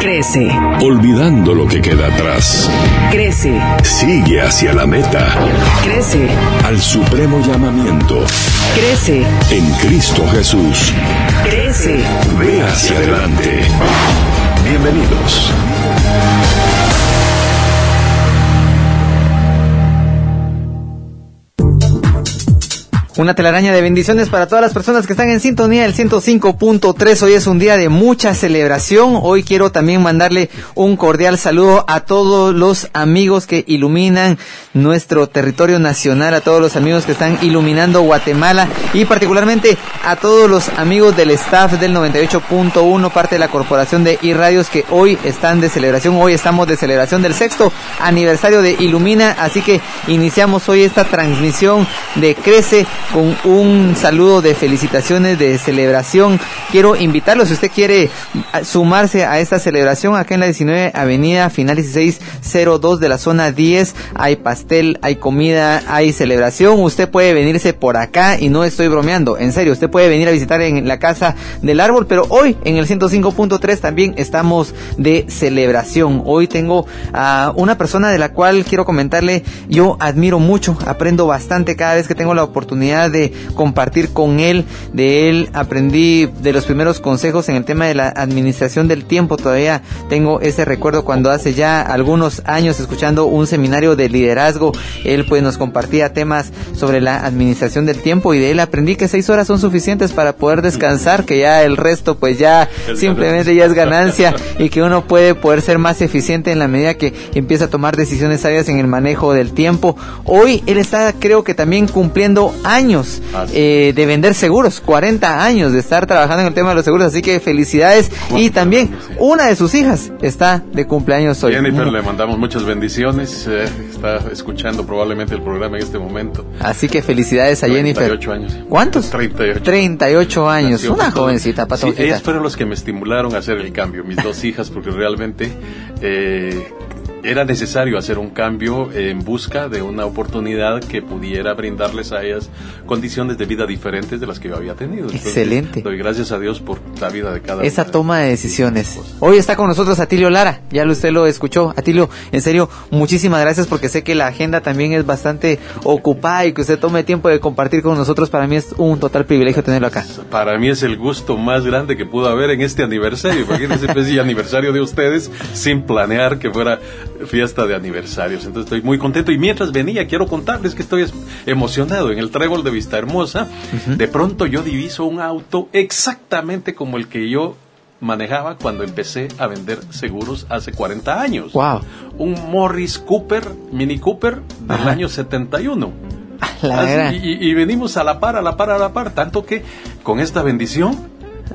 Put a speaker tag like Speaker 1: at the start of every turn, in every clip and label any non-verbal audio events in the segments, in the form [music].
Speaker 1: Crece.
Speaker 2: Olvidando lo que queda atrás.
Speaker 1: Crece.
Speaker 2: Sigue hacia la meta.
Speaker 1: Crece.
Speaker 2: Al supremo llamamiento.
Speaker 1: Crece.
Speaker 2: En Cristo Jesús.
Speaker 1: Crece.
Speaker 2: Ve hacia adelante. Bienvenidos.
Speaker 3: Una telaraña de bendiciones para todas las personas que están en sintonía del 105.3. Hoy es un día de mucha celebración. Hoy quiero también mandarle un cordial saludo a todos los amigos que iluminan nuestro territorio nacional, a todos los amigos que están iluminando Guatemala y particularmente a todos los amigos del staff del 98.1, parte de la corporación de iRadios que hoy están de celebración. Hoy estamos de celebración del sexto aniversario de Ilumina, así que iniciamos hoy esta transmisión de Crece con un saludo de felicitaciones, de celebración. Quiero invitarlo, si usted quiere sumarse a esta celebración, acá en la 19 Avenida, final 1602 de la zona 10, hay pastel, hay comida, hay celebración. Usted puede venirse por acá y no estoy bromeando, en serio, usted puede venir a visitar en la Casa del Árbol, pero hoy en el 105.3 también estamos de celebración. Hoy tengo a una persona de la cual quiero comentarle, yo admiro mucho, aprendo bastante cada vez que tengo la oportunidad de compartir con él. De él aprendí de los primeros consejos en el tema de la administración del tiempo. Todavía tengo ese recuerdo cuando hace ya algunos años escuchando un seminario de liderazgo. Él pues nos compartía temas sobre la administración del tiempo y de él aprendí que seis horas son suficientes para poder descansar, que ya el resto pues ya simplemente ya es ganancia y que uno puede poder ser más eficiente en la medida que empieza a tomar decisiones sabias en el manejo del tiempo. Hoy él está creo que también cumpliendo años eh, de vender seguros, 40 años de estar trabajando en el tema de los seguros, así que felicidades. Y también una de sus hijas está de cumpleaños hoy.
Speaker 4: Jennifer, le mandamos muchas bendiciones, eh, está escuchando probablemente el programa en este momento.
Speaker 3: Así que felicidades a
Speaker 4: 38
Speaker 3: Jennifer.
Speaker 4: años.
Speaker 3: ¿Cuántos?
Speaker 4: 38.
Speaker 3: 38 años,
Speaker 4: Nació
Speaker 3: una jovencita,
Speaker 4: Sí,
Speaker 3: patojita.
Speaker 4: ellas fueron los que me estimularon a hacer el cambio, mis dos hijas, porque realmente eh, era necesario hacer un cambio en busca de una oportunidad que pudiera brindarles a ellas condiciones de vida diferentes de las que yo había tenido. Entonces,
Speaker 3: Excelente.
Speaker 4: Doy gracias a Dios por la vida de cada
Speaker 3: esa
Speaker 4: una
Speaker 3: toma de decisiones.
Speaker 4: hijos.
Speaker 3: Hoy está con nosotros Atilio Lara, ya usted lo escuchó. Atilio, en serio, muchísimas gracias porque sé que la agenda también es bastante ocupada y que usted tome tiempo de compartir con nosotros. Para mí es un total privilegio tenerlo acá.
Speaker 4: Para mí es el gusto más grande que pudo haber en este aniversario. Imagínense, pues, y aniversario de ustedes sin planear que fuera fiesta de aniversarios. Entonces estoy muy contento. Y mientras venía, quiero contarles que estoy es- emocionado. En el trébol de Vista Hermosa, de pronto yo diviso un auto exactamente como el que yo manejaba cuando empecé a vender seguros hace 40 años.
Speaker 3: Wow.
Speaker 4: Un Morris Cooper, Mini Cooper del
Speaker 3: Ajá.
Speaker 4: año 71.
Speaker 3: La
Speaker 4: Así, y venimos a la par, a la par, a la par, tanto que con esta bendición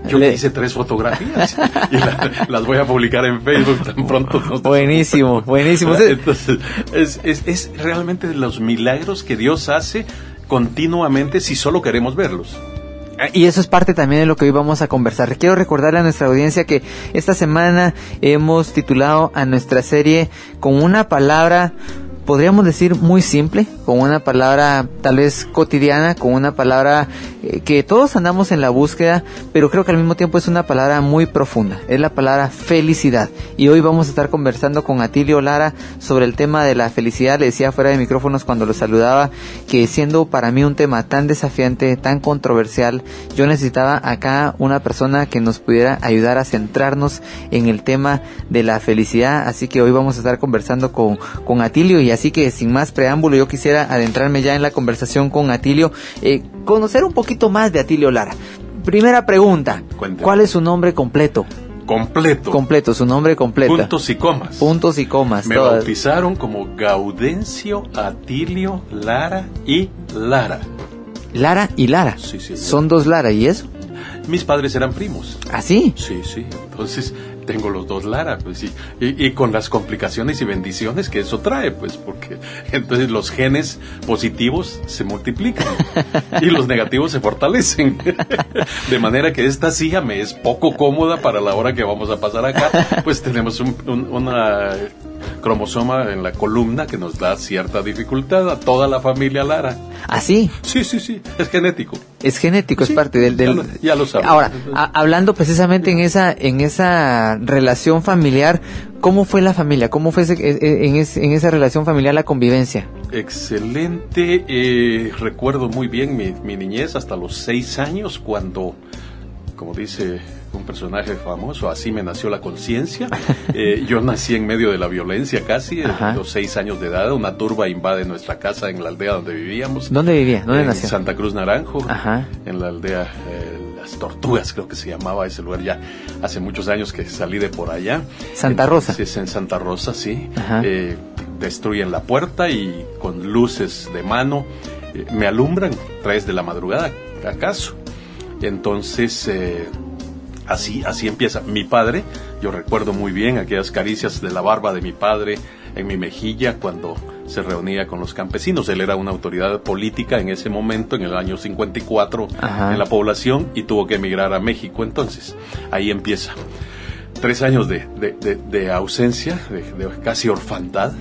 Speaker 4: yo
Speaker 3: Le-
Speaker 4: hice tres fotografías [laughs] y la- las voy a publicar en Facebook tan pronto.
Speaker 3: Buenísimo, buenísimo. [laughs]
Speaker 4: Entonces, es, es, es realmente de los milagros que Dios hace continuamente si solo queremos verlos.
Speaker 3: Y eso es parte también de lo que hoy vamos a conversar. Quiero recordarle a nuestra audiencia que esta semana hemos titulado a nuestra serie con una palabra, podríamos decir muy simple, con una palabra tal vez cotidiana, con una palabra eh, que todos andamos en la búsqueda, pero creo que al mismo tiempo es una palabra muy profunda. Es la palabra felicidad. Y hoy vamos a estar conversando con Atilio Lara sobre el tema de la felicidad. Le decía fuera de micrófonos cuando lo saludaba que siendo para mí un tema tan desafiante, tan controversial, yo necesitaba acá una persona que nos pudiera ayudar a centrarnos en el tema de la felicidad. Así que hoy vamos a estar conversando con, con Atilio y así que sin más preámbulo yo quisiera adentrarme ya en la conversación con Atilio, eh, conocer un poquito más de Atilio Lara. Primera pregunta,
Speaker 4: Cuénteme.
Speaker 3: ¿cuál es su nombre completo?
Speaker 4: Completo.
Speaker 3: Completo, su nombre completo.
Speaker 4: Puntos y comas.
Speaker 3: Puntos y comas.
Speaker 4: Me
Speaker 3: todas.
Speaker 4: bautizaron como Gaudencio Atilio Lara y Lara.
Speaker 3: Lara y Lara.
Speaker 4: Sí, sí.
Speaker 3: Son dos Lara, ¿y eso?
Speaker 4: Mis padres eran primos.
Speaker 3: ¿Así?
Speaker 4: Sí, sí. Entonces tengo los dos Lara, pues sí. Y, y con las complicaciones y bendiciones que eso trae, pues, porque [laughs] entonces los genes positivos se multiplican [laughs] y los negativos se fortalecen. [laughs] De manera que esta silla me es poco cómoda para la hora que vamos a pasar acá. Pues tenemos un- un- una cromosoma en la columna que nos da cierta dificultad a toda la familia Lara.
Speaker 3: Así,
Speaker 4: Sí, sí, sí, es genético.
Speaker 3: es genético, es
Speaker 4: Sí,
Speaker 3: parte del... del-
Speaker 4: ya lo- ya lo sabes.
Speaker 3: Ahora, a- hablando precisamente en esa, en esa relación familiar, ¿cómo fue la familia? ¿Cómo fue ese- e- e- en, ese- en esa relación familiar la convivencia?
Speaker 4: Excelente, eh, recuerdo muy bien mi, mi niñez hasta los seis años cuando, como dice un personaje famoso, así me nació la conciencia. [laughs] Eh, yo nací en medio de la violencia casi, a los seis años de edad, una turba invade nuestra casa en la aldea donde vivíamos.
Speaker 3: ¿Dónde vivía? ¿Dónde
Speaker 4: en
Speaker 3: nació?
Speaker 4: Santa Cruz Naranjo,
Speaker 3: Ajá.
Speaker 4: en la aldea eh, Las Tortugas, creo que se llamaba ese lugar ya hace muchos años que salí de por allá.
Speaker 3: Santa Rosa.
Speaker 4: Sí, es en Santa Rosa, sí. Eh, destruyen la puerta y con luces de mano me alumbran, tres de la madrugada, acaso. Entonces, eh, así, así empieza. Mi padre, yo recuerdo muy bien aquellas caricias de la barba de mi padre en mi mejilla cuando se reunía con los campesinos. Él era una autoridad política en ese momento, en el año 54,
Speaker 3: Ajá.
Speaker 4: en la población y tuvo que emigrar a México. Entonces, ahí empieza. Tres años de, de- de- de ausencia, de, casi orfandad,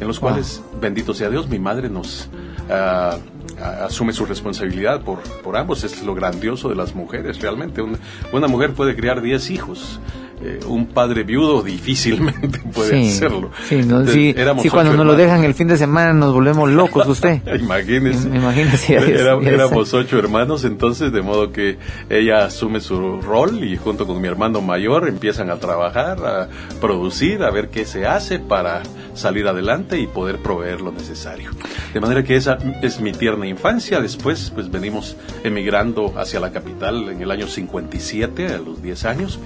Speaker 4: en los
Speaker 3: Wow.
Speaker 4: cuales, bendito sea Dios, mi madre nos ah, asume su responsabilidad por, por ambos. Es lo grandioso de las mujeres, realmente. Una, una mujer puede criar diez hijos. Eh, un padre viudo difícilmente [laughs] puede
Speaker 3: sí,
Speaker 4: hacerlo.
Speaker 3: Sí, no,
Speaker 4: Entonces,
Speaker 3: sí,
Speaker 4: éramos
Speaker 3: sí, cuando nos lo dejan el fin de semana nos volvemos locos usted. [laughs]
Speaker 4: Imagínese.
Speaker 3: Imagínese, es-
Speaker 4: Era- éramos ocho hermanos, entonces, de modo que ella asume su rol y junto con mi hermano mayor empiezan a trabajar, a producir, a ver qué se hace para salir adelante y poder proveer lo necesario. De manera que esa es mi tierna infancia. Después, pues venimos emigrando hacia la capital en el año 57, a los 10 años.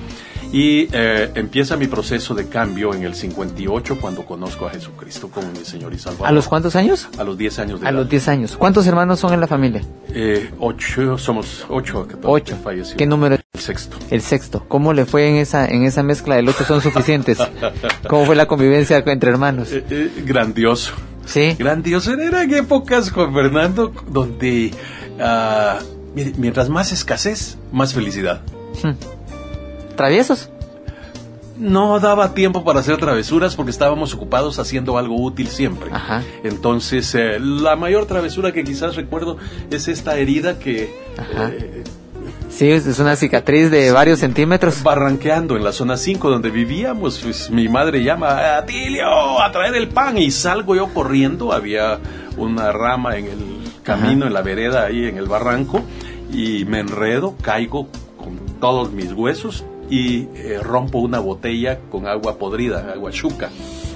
Speaker 4: Y eh, empieza mi proceso de cambio en el 58 cuando conozco a Jesucristo como mi Señor y Salvador.
Speaker 3: ¿A los cuántos años?
Speaker 4: A los 10 años de
Speaker 3: A
Speaker 4: edad.
Speaker 3: los 10 años. ¿Cuántos hermanos son en la familia?
Speaker 4: Eh, ocho, somos ocho que
Speaker 3: Ocho.
Speaker 4: falleció.
Speaker 3: ¿Qué número?
Speaker 4: El sexto.
Speaker 3: El sexto. ¿Cómo le fue en esa en esa mezcla del ocho son suficientes? [laughs] ¿Cómo fue la convivencia entre hermanos?
Speaker 4: Eh, eh, grandioso.
Speaker 3: Sí.
Speaker 4: Grandioso. Eran épocas, Juan Fernando, donde mire, mientras más escasez, más felicidad.
Speaker 3: ¿Traviesos?
Speaker 4: No daba tiempo para hacer travesuras porque estábamos ocupados haciendo algo útil siempre.
Speaker 3: Ajá.
Speaker 4: Entonces, eh, la mayor travesura que quizás recuerdo es esta herida que
Speaker 3: Ajá.
Speaker 4: eh,
Speaker 3: Sí, es una cicatriz de varios centímetros.
Speaker 4: barranqueando en la zona 5 donde vivíamos, pues mi madre llama, Atilio, a traer el pan y salgo yo corriendo, había una rama en el camino,
Speaker 3: Ajá.
Speaker 4: en la vereda ahí en el barranco y me enredo, caigo con todos mis huesos y eh, rompo una botella con agua podrida, agua chuca.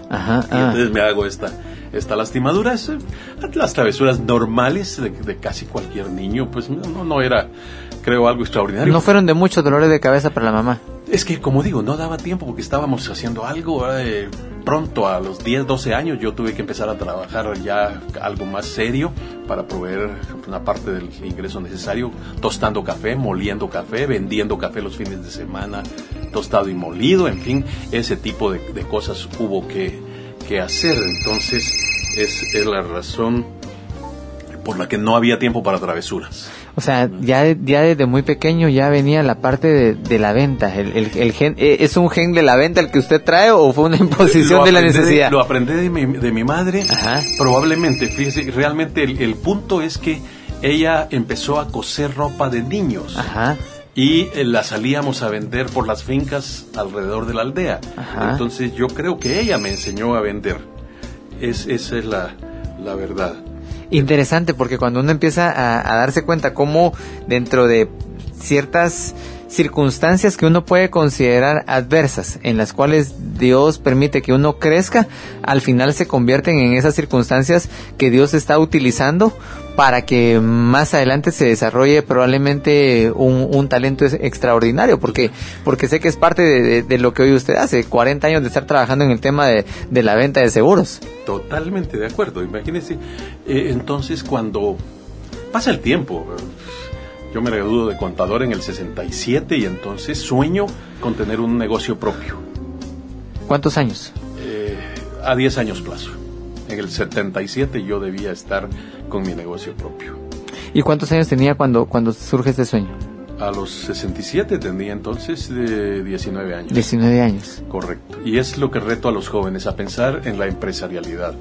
Speaker 3: Ajá.
Speaker 4: Y
Speaker 3: ah.
Speaker 4: entonces me hago esta, esta lastimadura. Es, eh, las travesuras normales de, de casi cualquier niño, pues no, no, no era, creo, algo extraordinario.
Speaker 3: No fueron de muchos dolores de cabeza para la mamá.
Speaker 4: Es que, como digo, no daba tiempo porque estábamos haciendo algo. eh, pronto, a los 10, 12 años, yo tuve que empezar a trabajar ya algo más serio para proveer una parte del ingreso necesario, tostando café, moliendo café, vendiendo café los fines de semana, tostado y molido, en fin, ese tipo de, cosas hubo que, hacer. Entonces, es, es la razón por la que no había tiempo para travesuras.
Speaker 3: O sea, ya, ya desde muy pequeño ya venía la parte de, de la venta. El, el, el gen, eh, ¿Es un gen de la venta el que usted trae o fue una imposición de la necesidad?
Speaker 4: Lo aprendí de mi, de mi madre.
Speaker 3: Ajá.
Speaker 4: Probablemente, fíjese, realmente el, el punto es que ella empezó a coser ropa de niños
Speaker 3: Ajá.
Speaker 4: y eh, la salíamos a vender por las fincas alrededor de la aldea.
Speaker 3: Ajá.
Speaker 4: Entonces yo creo que ella me enseñó a vender. Es, esa es la, la verdad.
Speaker 3: Interesante porque cuando uno empieza a, darse cuenta cómo dentro de ciertas circunstancias que uno puede considerar adversas, en las cuales Dios permite que uno crezca, al final se convierten en esas circunstancias que Dios está utilizando para que más adelante se desarrolle probablemente un, un talento extraordinario, porque, porque sé que es parte de, de- de lo que hoy usted hace, 40 años de estar trabajando en el tema de, de la venta de seguros.
Speaker 4: Totalmente de acuerdo. Imagínese, eh, entonces cuando pasa el tiempo, yo me gradúo de contador en el 67 y entonces sueño con tener un negocio propio
Speaker 3: ¿Cuántos años?
Speaker 4: eh, a 10 años plazo. En el 77 yo debía estar con mi negocio propio.
Speaker 3: ¿Y cuántos años tenía cuando, cuando surge este sueño?
Speaker 4: A los 67 tenía entonces de 19 años.
Speaker 3: 19 años.
Speaker 4: Correcto. Y es lo que reto a los jóvenes, a pensar en la empresarialidad.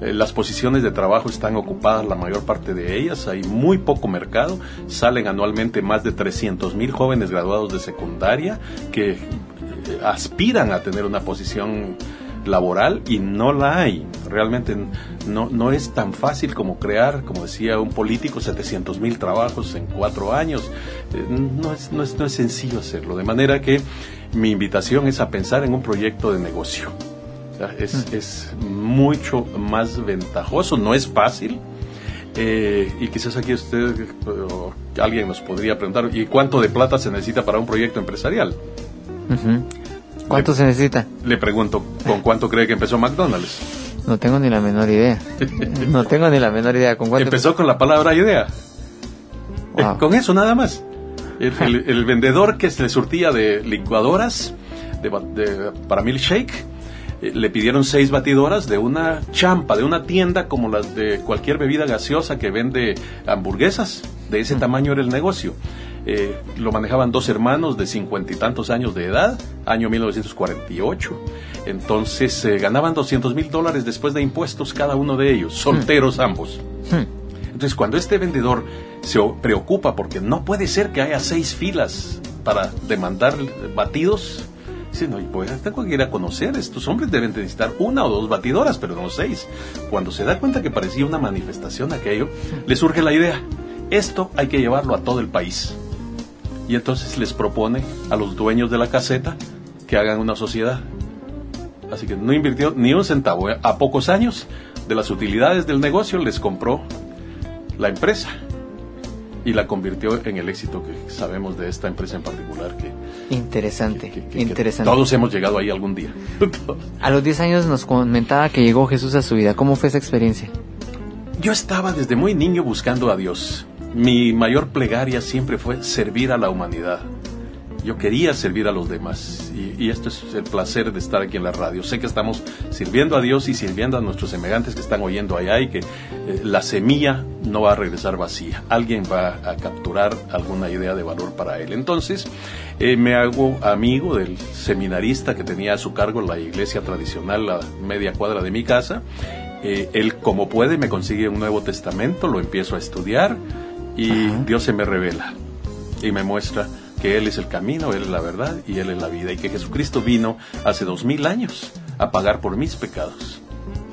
Speaker 4: Eh, las posiciones de trabajo están ocupadas, la mayor parte de ellas, hay muy poco mercado, salen anualmente más de 300 mil jóvenes graduados de secundaria que eh, aspiran a tener una posición laboral y no la hay. Realmente no, no es tan fácil como crear, como decía un político, 700 mil trabajos en cuatro años. Eh, no, es, no, es, no es sencillo hacerlo. De manera que mi invitación es a pensar en un proyecto de negocio. Es, es mucho más ventajoso, no es fácil. Eh, y quizás aquí usted o alguien nos podría preguntar, ¿y cuánto de plata se necesita para un proyecto empresarial?
Speaker 3: ¿Cuánto
Speaker 4: Le-
Speaker 3: se necesita?
Speaker 4: Le pregunto, ¿con cuánto cree que empezó McDonald's?
Speaker 3: No tengo ni la menor idea. [laughs] No tengo ni la menor idea. ¿Con cuánto?
Speaker 4: Empezó con la palabra idea. Eh,
Speaker 3: Wow.
Speaker 4: con eso nada más. El, el- [laughs] el vendedor que se le surtía de licuadoras de, de- para milkshake, eh, le pidieron seis batidoras de una champa, de una tienda como las de cualquier bebida gaseosa que vende hamburguesas. De ese tamaño era el negocio. Eh, lo manejaban dos hermanos de cincuenta y tantos años de edad, año 1948. Entonces eh, ganaban 200 mil dólares después de impuestos cada uno de ellos, solteros ambos.
Speaker 3: Hmm.
Speaker 4: Entonces, cuando este vendedor se preocupa porque no puede ser que haya seis filas para demandar batidos, dice, no, pues tengo que ir a conocer, estos hombres deben de necesitar una o dos batidoras, pero no seis. Cuando se da cuenta que parecía una manifestación aquello, le surge la idea, esto hay que llevarlo a todo el país. Y entonces les propone a los dueños de la caseta que hagan una sociedad. Así que no invirtió ni un centavo. ¿eh? A pocos años de las utilidades del negocio les compró la empresa y la convirtió en el éxito que sabemos de esta empresa en particular que,
Speaker 3: Interesante,
Speaker 4: que- que- que
Speaker 3: interesante.
Speaker 4: todos hemos llegado ahí algún día.
Speaker 3: A los 10 años nos comentaba que llegó Jesús a su vida. ¿Cómo fue esa experiencia?
Speaker 4: Yo estaba desde muy niño buscando a Dios. Mi mayor plegaria siempre fue servir a la humanidad. Yo quería servir a los demás y, y esto es el placer de estar aquí en la radio. Sé que estamos sirviendo a Dios y sirviendo a nuestros semejantes que están oyendo allá y que eh, la semilla no va a regresar vacía. Alguien va a capturar alguna idea de valor para él. Entonces eh, me hago amigo del seminarista que tenía a su cargo la iglesia tradicional a media cuadra de mi casa. Eh, él como puede me consigue un Nuevo Testamento, lo empiezo a estudiar y Dios se me revela y me muestra que Él es el camino, Él es la verdad y Él es la vida y que Jesucristo vino hace dos mil años a pagar por mis pecados.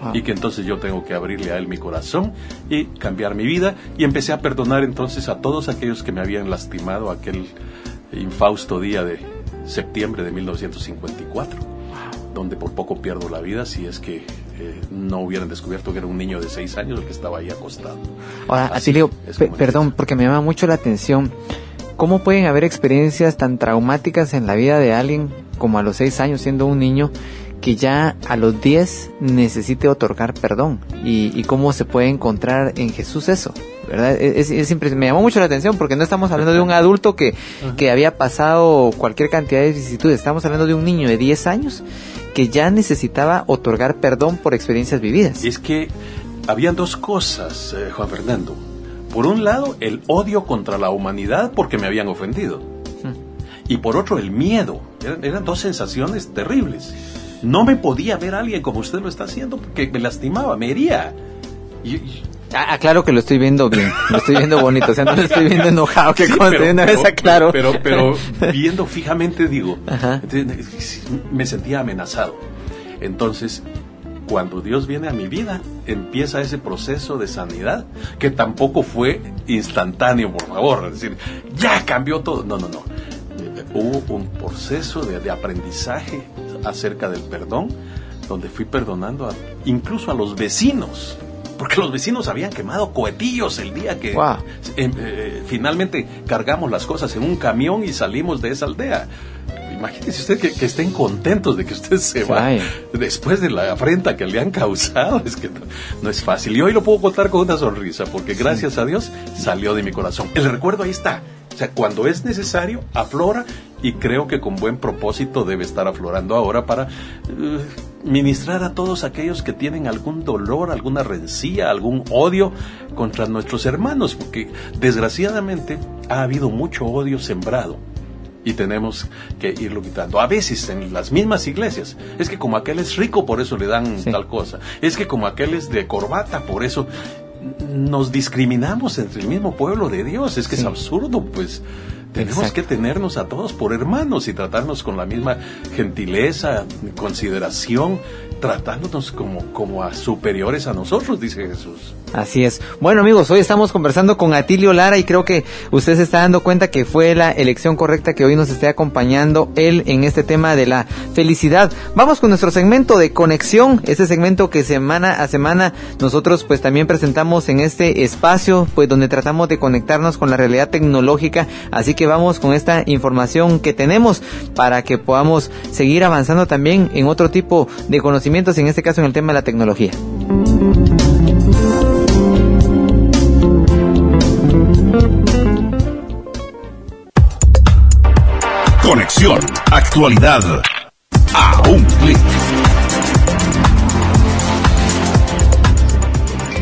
Speaker 3: Ah.
Speaker 4: Y que entonces yo tengo que abrirle a Él mi corazón y cambiar mi vida. Y empecé a perdonar entonces a todos aquellos que me habían lastimado aquel infausto día de septiembre de 1954, donde por poco pierdo la vida si es que eh, no hubieran descubierto que era un niño de seis años el que estaba ahí acostado.
Speaker 3: Ahora,
Speaker 4: Así
Speaker 3: Atilio,
Speaker 4: es
Speaker 3: perdón,
Speaker 4: es.
Speaker 3: porque me llama mucho la atención. ¿Cómo pueden haber experiencias tan traumáticas en la vida de alguien como a los 6 años siendo un niño que ya a los 10 necesite otorgar perdón? ¿Y, y cómo se puede encontrar en Jesús eso? ¿Verdad? Es, es impres- me llamó mucho la atención porque no estamos hablando de un adulto que, que había pasado cualquier cantidad de vicisitudes, estamos hablando de un niño de 10 años que ya necesitaba otorgar perdón por experiencias vividas.
Speaker 4: Es que habían dos cosas, eh, Juan Fernando. Por un lado, el odio contra la humanidad porque me habían ofendido. Y por otro, el miedo. Eran, eran dos sensaciones terribles. No me podía ver a alguien como usted lo está haciendo porque me lastimaba, me hería. Y- y-
Speaker 3: aclaro que lo estoy viendo bien, lo estoy viendo bonito, o sea, no lo estoy viendo enojado, que
Speaker 4: Sí,
Speaker 3: de una vez aclaro.
Speaker 4: Pero, pero viendo fijamente, digo, entonces, me sentía amenazado. Entonces, cuando Dios viene a mi vida, empieza ese proceso de sanidad, que tampoco fue instantáneo, por favor. Es decir, ya cambió todo. No, no, no. Hubo un proceso de, de aprendizaje acerca del perdón, donde fui perdonando a- incluso a los vecinos. Porque los vecinos habían quemado cohetillos el día que
Speaker 3: Wow.
Speaker 4: eh, eh, finalmente cargamos las cosas en un camión y salimos de esa aldea. Imagínese usted que, que estén contentos de que usted se va después de la afrenta que le han causado. [laughs] Es que no, no es fácil. Y hoy lo puedo contar con una sonrisa porque gracias a Dios salió de mi corazón. El recuerdo ahí está. O sea, cuando es necesario, aflora y creo que con buen propósito debe estar aflorando ahora para eh, ministrar a todos aquellos que tienen algún dolor, alguna rencilla, algún odio contra nuestros hermanos, porque desgraciadamente ha habido mucho odio sembrado y tenemos que irlo quitando. A veces en las mismas iglesias, es que como aquel es rico, por eso le dan tal cosa. Es que como aquel es de corbata, por eso nos discriminamos entre el mismo pueblo de Dios. Es que es absurdo, pues. Tenemos que tenernos a todos por hermanos y tratarnos con la misma gentileza, consideración, tratándonos como, como a superiores a nosotros, dice Jesús.
Speaker 3: Así es. Bueno amigos, hoy estamos conversando con Atilio Lara y creo que usted se está dando cuenta que fue la elección correcta que hoy nos esté acompañando él en este tema de la felicidad. Vamos con nuestro segmento de conexión, este segmento que semana a semana nosotros pues también presentamos en este espacio pues donde tratamos de conectarnos con la realidad tecnológica, así que vamos con esta información que tenemos para que podamos seguir avanzando también en otro tipo de conocimientos, en este caso en el tema de la tecnología.
Speaker 2: Conexión. Actualidad. A un clic.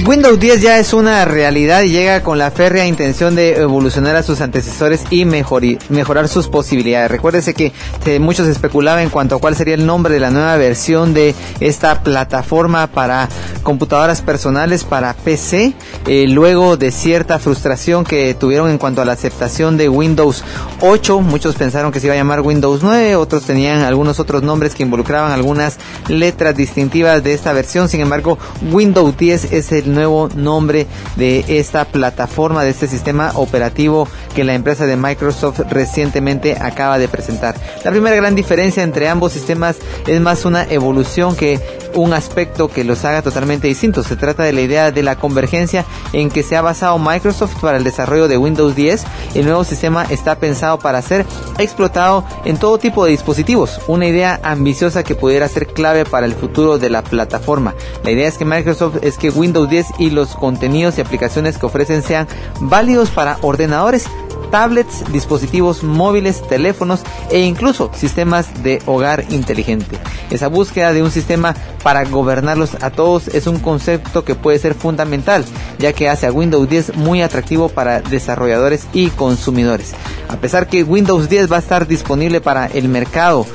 Speaker 3: Windows 10 ya es una realidad y llega con la férrea intención de evolucionar a sus antecesores y mejorar sus posibilidades. Recuérdese que muchos especulaban en cuanto a cuál sería el nombre de la nueva versión de esta plataforma para computadoras personales para PC, eh, luego de cierta frustración que tuvieron en cuanto a la aceptación de Windows 8. Muchos pensaron que se iba a llamar Windows 9, otros tenían algunos otros nombres que involucraban algunas letras distintivas de esta versión. Sin embargo, Windows 10 es el nuevo nombre de esta plataforma, de este sistema operativo que la empresa de Microsoft recientemente acaba de presentar. La primera gran diferencia entre ambos sistemas es más una evolución que un aspecto que los haga totalmente distintos. Se trata de la idea de la convergencia en que se ha basado Microsoft para el desarrollo de Windows 10. El nuevo sistema está pensado para ser explotado en todo tipo de dispositivos. Una idea ambiciosa que pudiera ser clave para el futuro de la plataforma. La idea es que Microsoft es que Windows 10 y los contenidos y aplicaciones que ofrecen sean válidos para ordenadores, tablets, dispositivos móviles, teléfonos e incluso sistemas de hogar inteligente. Esa búsqueda de un sistema para gobernarlos a todos es un concepto que puede ser fundamental, ya que hace a Windows 10 muy atractivo para desarrolladores y consumidores. A pesar que Windows 10 va a estar disponible para el mercado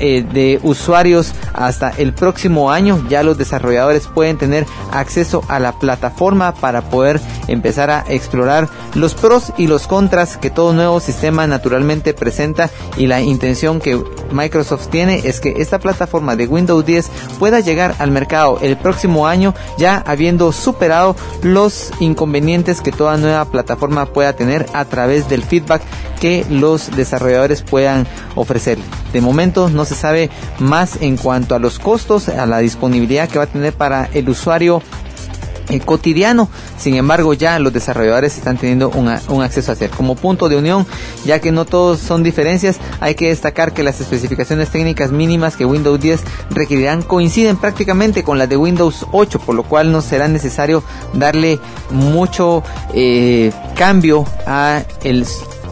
Speaker 3: eh, de usuarios hasta el próximo año. Ya los desarrolladores pueden tener acceso a la plataforma para poder empezar a explorar los pros y los contras que todo nuevo sistema naturalmente presenta y la intención que Microsoft tiene es que esta plataforma de Windows 10 pueda llegar al mercado el próximo año ya habiendo superado los inconvenientes que toda nueva plataforma pueda tener a través del feedback que los desarrolladores puedan ofrecer. De momento no se sabe más en cuanto a los costos, a la disponibilidad que va a tener para el usuario eh, cotidiano. Sin embargo, ya los desarrolladores están teniendo un acceso a hacer. Como punto de unión, ya que no todos son diferencias, hay que destacar que las especificaciones técnicas mínimas que Windows 10 requerirán coinciden prácticamente con las de Windows 8, por lo cual no será necesario darle mucho eh, cambio a el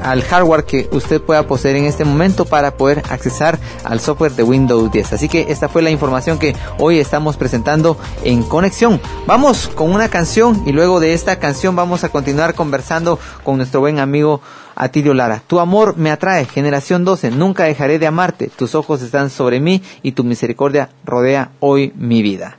Speaker 3: al hardware que usted pueda poseer en este momento para poder accesar al software de Windows 10. Así que esta fue la información que hoy estamos presentando en conexión. Vamos con una canción y luego de esta canción vamos a continuar conversando con nuestro buen amigo Atilio Lara. Tu amor me atrae, generación 12, nunca dejaré de amarte, tus ojos están sobre mí y tu misericordia rodea hoy mi vida.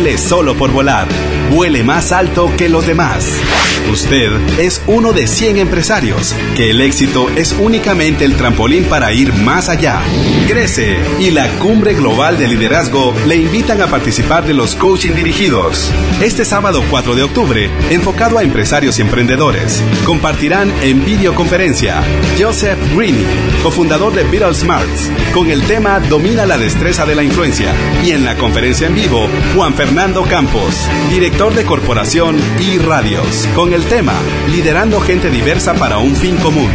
Speaker 2: vuele solo por volar, vuele más alto que los demás. Usted es uno de 100 empresarios que el éxito es únicamente el trampolín para ir más allá. Crece y la Cumbre Global de Liderazgo le invitan a participar de los coaching dirigidos. Este sábado 4 de octubre, enfocado a empresarios y emprendedores, compartirán en videoconferencia Joseph Greene, cofundador de Beatles Smarts, con el tema Domina la destreza de la influencia. Y en la conferencia en vivo, Juan Fernando Campos, director de corporación y radios, con el tema Liderando gente diversa para un fin común.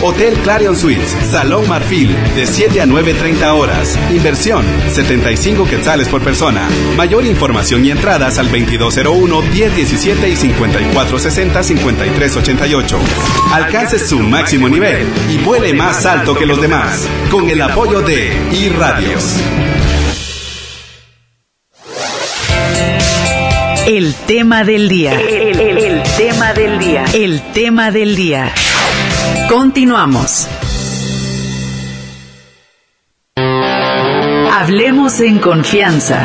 Speaker 2: Hotel Clarion Suites, Salón Marfil, de 7 a 9.30 horas. Inversión, 75 quetzales por persona. Mayor información y entradas al 2201-1017 y 5460-5388. Alcance su máximo nivel y vuele más alto que los demás. Con el apoyo de iRadios.
Speaker 1: El tema del día. El, el- el tema del día. El tema del día. Continuamos. Hablemos en confianza.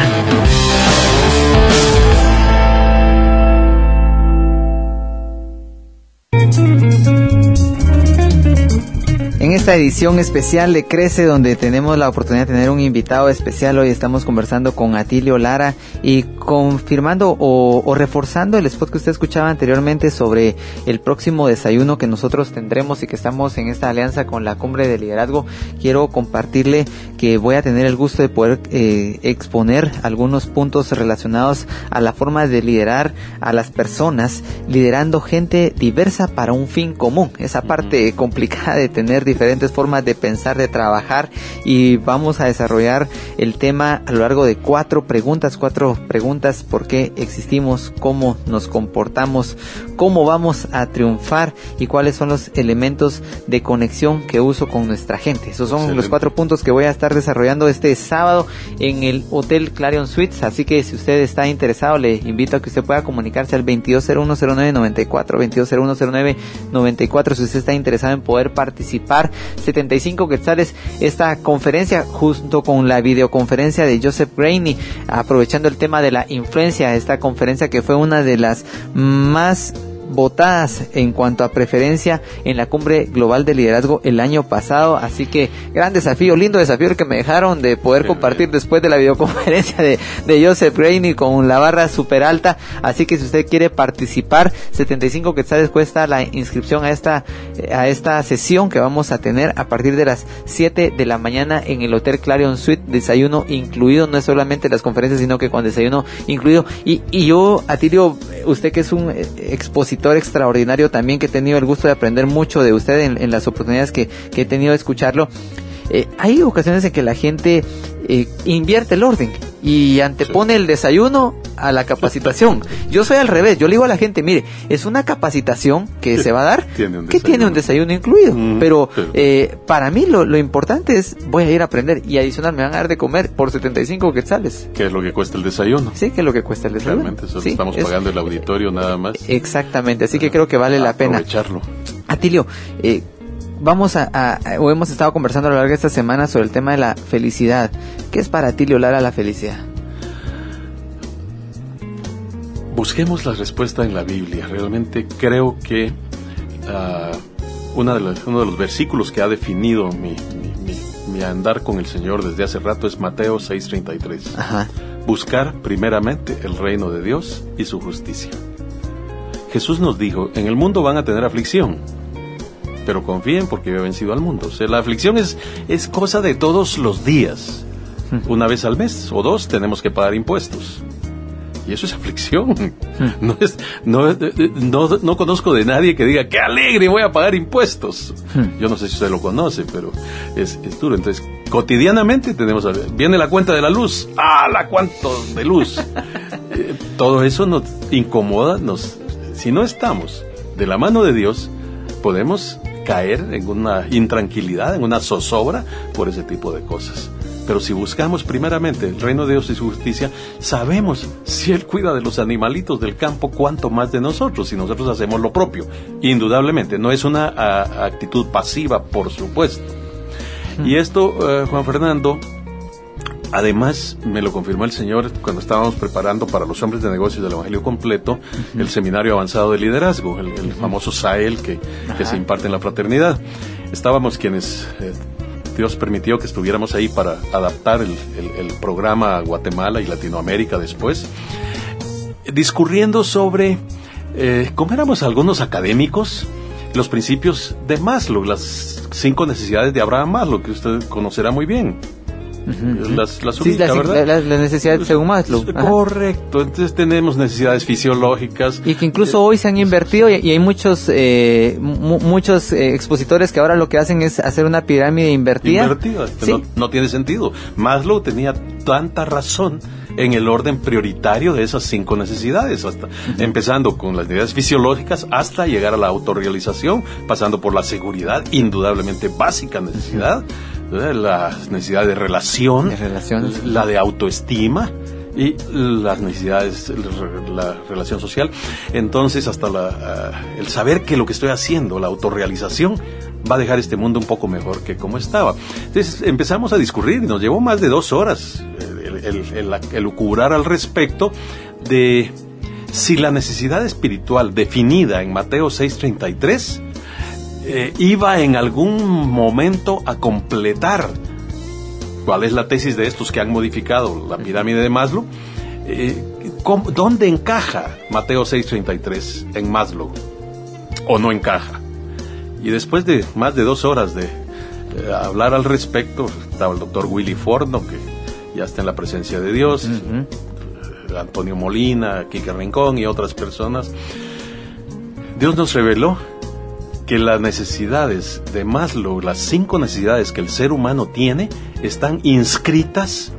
Speaker 3: Esta edición especial de Crece, donde tenemos la oportunidad de tener un invitado especial, hoy estamos conversando con Atilio Lara y confirmando o, o reforzando el spot que usted escuchaba anteriormente sobre el próximo desayuno que nosotros tendremos y que estamos en esta alianza con la Cumbre de Liderazgo. Quiero compartirle que voy a tener el gusto de poder eh, exponer algunos puntos relacionados a la forma de liderar a las personas, liderando gente diversa para un fin común. Esa parte complicada de tener diferentes formas de pensar, de trabajar y vamos a desarrollar el tema a lo largo de cuatro preguntas, cuatro preguntas, por qué existimos, cómo nos comportamos, cómo vamos a triunfar y cuáles son los elementos de conexión que uso con nuestra gente. Esos son los cuatro puntos que voy a estar desarrollando este sábado en el Hotel Clarion Suites, así que si usted está interesado le invito a que usted pueda comunicarse al 22010994, 22010994 si usted está interesado en poder participar 75 quetzales esta conferencia junto con la videoconferencia de Joseph Graney aprovechando el tema de la influencia esta conferencia que fue una de las más votadas en cuanto a preferencia en la cumbre global de liderazgo el año pasado. Así que gran desafío, lindo desafío el que me dejaron de poder compartir
Speaker 4: bien.
Speaker 3: después de la videoconferencia de, de Joseph Rainey con la barra super alta. Así que si usted quiere participar, 75 quetzales cuesta la inscripción a esta, a esta sesión que vamos a tener a partir de las 7 de la mañana en el Hotel Clarion Suite, desayuno incluido, no es solamente las conferencias, sino que con desayuno incluido. Y, y yo, Atilio, usted que es un eh, extraordinario también, que he tenido el gusto de aprender mucho de usted en, las oportunidades que he tenido de escucharlo, eh, hay ocasiones en que la gente eh, invierte el orden y antepone el desayuno a la capacitación. Yo soy al revés, yo le digo a la gente, mire, es una capacitación que se va a dar
Speaker 4: Tiene
Speaker 3: que tiene un desayuno incluido,
Speaker 4: Mm,
Speaker 3: pero eh, para mí lo, lo importante es voy a ir a aprender y adicional me van a dar de comer por 75 quetzales.
Speaker 4: ¿Qué es lo que cuesta el desayuno?
Speaker 3: Sí, que es lo que cuesta el desayuno.
Speaker 4: Realmente
Speaker 3: Sí,
Speaker 4: estamos
Speaker 3: es-
Speaker 4: pagando el auditorio nada más.
Speaker 3: Exactamente, así que creo que vale la pena.
Speaker 4: Aprovecharlo.
Speaker 3: Atilio, eh, vamos a, o hemos estado conversando a lo largo de esta semana sobre el tema de la felicidad. ¿Qué es para Atilio Lara la felicidad?
Speaker 4: Busquemos la respuesta en la Biblia. Realmente creo que ah, una de las- uno de los versículos que ha definido mi, mi- mi- mi andar con el Señor desde hace rato es Mateo 6:33.
Speaker 3: Ajá.
Speaker 4: Buscar primeramente el reino de Dios y su justicia. Jesús nos dijo, en el mundo van a tener aflicción, pero confíen porque yo he vencido al mundo. O sea, la aflicción es, es cosa de todos los días. [laughs] Una vez al mes o dos tenemos que pagar impuestos. Y eso es aflicción. [laughs] No, es, no, eh, no, no conozco de nadie que diga, qué alegre, voy a pagar impuestos. [laughs] Yo no sé si usted lo conoce, pero es, es duro. Entonces, cotidianamente tenemos, viene la cuenta de la luz. ¡Ah, la cuánto de luz! Eh, todo eso nos incomoda, nos, si no estamos de la mano de Dios, podemos caer en una intranquilidad, en una zozobra por ese tipo de cosas. Pero si buscamos primeramente el reino de Dios y su justicia, sabemos si Él cuida de los animalitos del campo, cuánto más de nosotros, si nosotros hacemos lo propio. Indudablemente, no es una a, actitud pasiva, por supuesto. Y esto, eh, Juan Fernando, Además, me lo confirmó el Señor cuando estábamos preparando para los hombres de negocios del Evangelio completo el seminario avanzado de liderazgo, el, famoso SAEL que, que, se imparte en la fraternidad. Estábamos quienes eh, Dios permitió que estuviéramos ahí para adaptar el, el, programa a Guatemala y Latinoamérica después, discurriendo sobre eh, cómo éramos algunos académicos, los principios de Maslow, las cinco necesidades de Abraham Maslow, que usted conocerá muy bien las, las
Speaker 3: sí, las necesidades según Maslow.
Speaker 4: Correcto, entonces tenemos necesidades fisiológicas.
Speaker 3: Y que incluso hoy se han invertido y, hay muchos eh, muchos eh, expositores que ahora lo que hacen es hacer una pirámide invertida.
Speaker 4: Invertida, no, no tiene sentido. Maslow tenía tanta razón en el orden prioritario de esas cinco necesidades, hasta, empezando con las necesidades fisiológicas hasta llegar a la autorrealización, pasando por la seguridad, indudablemente básica necesidad, la necesidad de relación, la de autoestima y las necesidades, la relación social. Entonces, hasta la, ah, el saber que lo que estoy haciendo, la autorrealización, va a dejar este mundo un poco mejor que como estaba. Entonces empezamos a discurrir y nos llevó más de dos horas el, el, el, al respecto de si la necesidad espiritual definida en Mateo 6:33 eh, iba en algún momento a completar cuál es la tesis de estos que han modificado la pirámide de Maslow. Eh, ¿Dónde encaja Mateo 6:33 en Maslow? ¿O no encaja? Y después de más de dos horas de eh, hablar al respecto, estaba el doctor Willy Forno, que ya está en la presencia de Dios, Antonio Molina, Kike Rincón y otras personas. Dios nos reveló que las necesidades de Maslow, las cinco necesidades que el ser humano tiene, están inscritas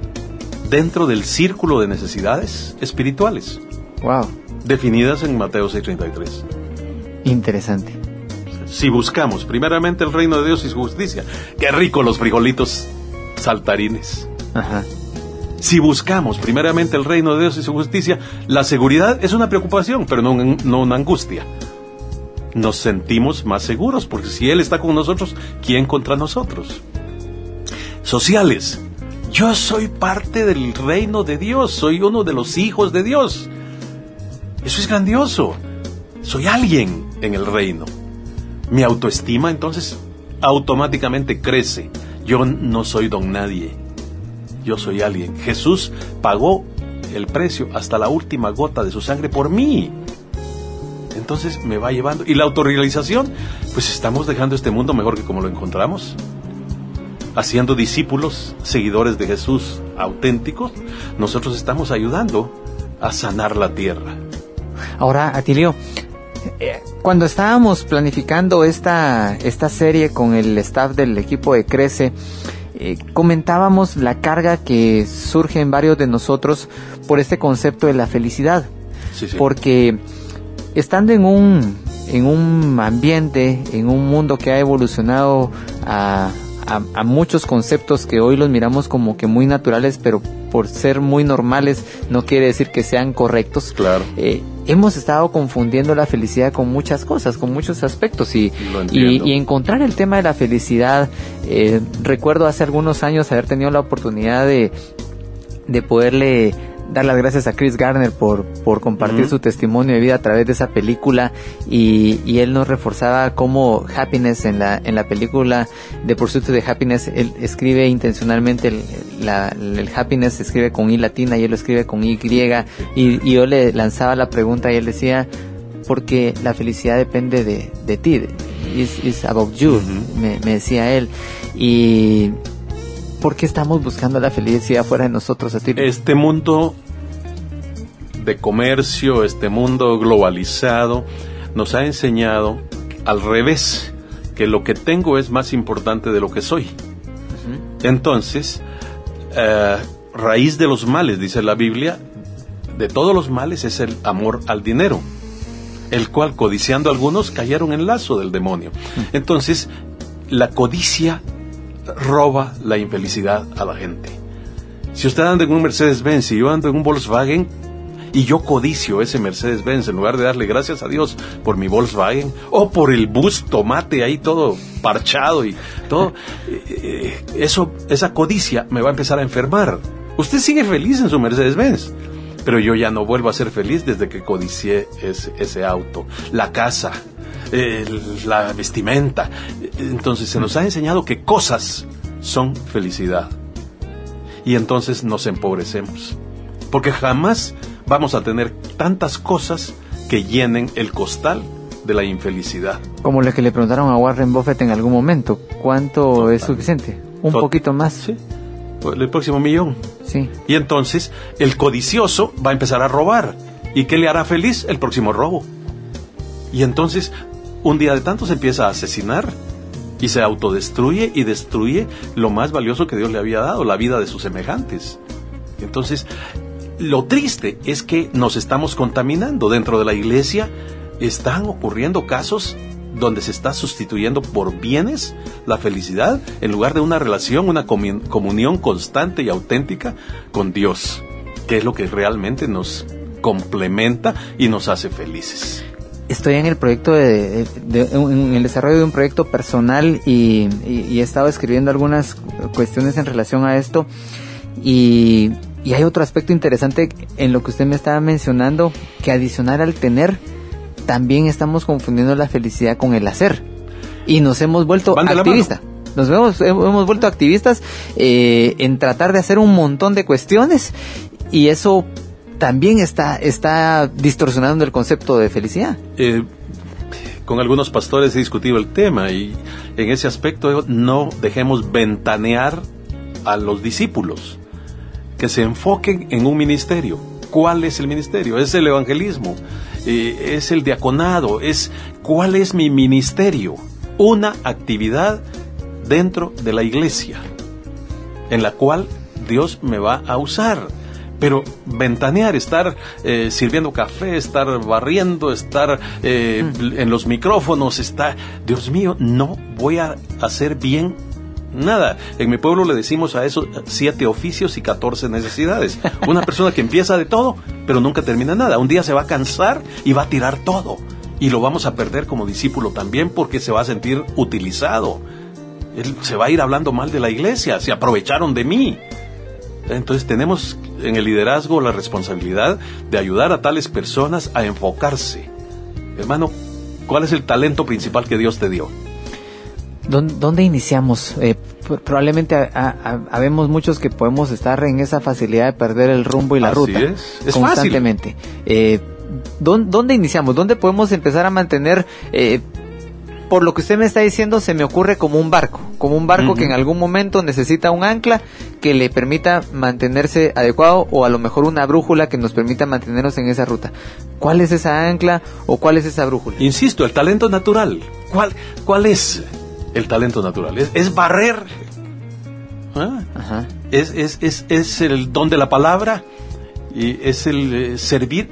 Speaker 4: dentro del círculo de necesidades espirituales.
Speaker 3: Wow.
Speaker 4: Definidas en Mateo 6:33.
Speaker 3: Interesante.
Speaker 4: Si buscamos primeramente el reino de Dios y su justicia, qué rico los frijolitos saltarines. Ajá. Si buscamos primeramente el reino de Dios y su justicia, la seguridad es una preocupación, pero no, no una angustia nos sentimos más seguros, porque si Él está con nosotros, ¿quién contra nosotros? Sociales. Yo soy parte del reino de Dios, soy uno de los hijos de Dios. Eso es grandioso. Soy alguien en el reino. Mi autoestima entonces automáticamente crece. Yo no soy don nadie. Yo soy alguien. Jesús pagó el precio hasta la última gota de su sangre por mí entonces me va llevando. Y la autorrealización, pues estamos dejando este mundo mejor que como lo encontramos. Haciendo discípulos, seguidores de Jesús auténticos, nosotros estamos ayudando a sanar la tierra.
Speaker 3: Ahora, Atilio, eh, cuando estábamos planificando esta, esta serie con el staff del equipo de Crece, eh, comentábamos la carga que surge en varios de nosotros por este concepto de la felicidad. Sí, sí. Porque estando en un, en un ambiente, en un mundo que ha evolucionado a, a, muchos conceptos que hoy los miramos como que muy naturales, pero por ser muy normales no quiere decir que sean correctos.
Speaker 4: Claro.
Speaker 3: Eh, hemos estado confundiendo la felicidad con muchas cosas, con muchos aspectos y, y, encontrar el tema de la felicidad. Eh, recuerdo hace algunos años haber tenido la oportunidad de, de poderle dar las gracias a Chris Garner por, por compartir su testimonio de vida a través de esa película y, y, él nos reforzaba cómo Happiness en la, en la película de Pursuit de Happiness, él escribe intencionalmente el, la, el Happiness, se escribe con I latina y él lo escribe con Y y, yo le lanzaba la pregunta y él decía, porque la felicidad depende de, de ti, it's, about you, me, me decía él. Y ¿por qué estamos buscando la felicidad fuera de nosotros?
Speaker 4: Este mundo de comercio, este mundo globalizado, nos ha enseñado al revés, que lo que tengo es más importante de lo que soy. Entonces, eh, raíz de los males, dice la Biblia, de todos los males es el amor al dinero, el cual codiciando algunos cayeron en lazo del demonio. Entonces, la codicia roba la infelicidad a la gente. Si usted anda en un Mercedes-Benz y yo ando en un Volkswagen y yo codicio ese Mercedes-Benz en lugar de darle gracias a Dios por mi Volkswagen o por el bus tomate ahí todo parchado y todo, eh, eso, esa codicia me va a empezar a enfermar Usted sigue feliz en su Mercedes-Benz, pero yo ya no vuelvo a ser feliz desde que codicié ese, ese auto, la casa, la vestimenta. Entonces se nos ha enseñado que cosas son felicidad. Y entonces nos empobrecemos. Porque jamás vamos a tener tantas cosas que llenen el costal de la infelicidad.
Speaker 3: Como lo que le preguntaron a Warren Buffett en algún momento, ¿cuánto es suficiente? Un poquito más.
Speaker 4: Sí. El próximo millón.
Speaker 3: Sí.
Speaker 4: Y entonces el codicioso va a empezar a robar. ¿Y qué le hará feliz? El próximo robo. Y entonces, un día de tantos empieza a asesinar y se autodestruye y destruye lo más valioso que Dios le había dado, la vida de sus semejantes. Entonces, lo triste es que nos estamos contaminando. Dentro de la iglesia están ocurriendo casos donde se está sustituyendo por bienes la felicidad en lugar de una relación, una comunión constante y auténtica con Dios, que es lo que realmente nos complementa y nos hace felices.
Speaker 3: Estoy en el proyecto de, en el desarrollo de un proyecto personal y, y he estado escribiendo algunas cuestiones en relación a esto y y hay otro aspecto interesante en lo que usted me estaba mencionando, que adicionar al tener, también estamos confundiendo la felicidad con el hacer. Y nos hemos vuelto activistas. Nos hemos, hemos vuelto activistas eh, en tratar de hacer un montón de cuestiones y eso también está, está distorsionando el concepto de felicidad.
Speaker 4: Eh, con algunos pastores he discutido el tema y en ese aspecto no dejemos ventanear a los discípulos que se enfoquen en un ministerio. ¿Cuál es el ministerio? Es el evangelismo, eh, es el diaconado, es cuál es mi ministerio. Una actividad dentro de la iglesia en la cual Dios me va a usar. Pero ventanear, estar eh, sirviendo café, estar barriendo, estar eh, mm. en los micrófonos, está, Dios mío, no voy a hacer bien Nada. En mi pueblo le decimos a eso siete oficios y catorce necesidades. [laughs] Una persona que empieza de todo, pero nunca termina nada. Un día se va a cansar y va a tirar todo. Y lo vamos a perder como discípulo también porque se va a sentir utilizado. Él se va a ir hablando mal de la iglesia. Se aprovecharon de mí. Entonces tenemos en el liderazgo la responsabilidad de ayudar a tales personas a enfocarse. Hermano, ¿cuál es el talento principal que Dios te dio?
Speaker 3: ¿Dónde, iniciamos? Eh, probablemente habemos muchos que podemos estar en esa facilidad de perder el rumbo y la ruta
Speaker 4: es.
Speaker 3: constantemente. Eh, ¿dónde, iniciamos? ¿Dónde podemos empezar a mantener eh, por lo que usted me está diciendo, se me ocurre como un barco, como un barco que en algún momento necesita un ancla que le permita mantenerse adecuado o a lo mejor una brújula que nos permita mantenernos en esa ruta. ¿Cuál es esa ancla o cuál es esa brújula?
Speaker 4: Insisto, el talento natural. ¿Cuál, cuál es? el talento natural. Es, barrer. ¿Ah? Es, es, es, es, el don de la palabra y es el eh, servir.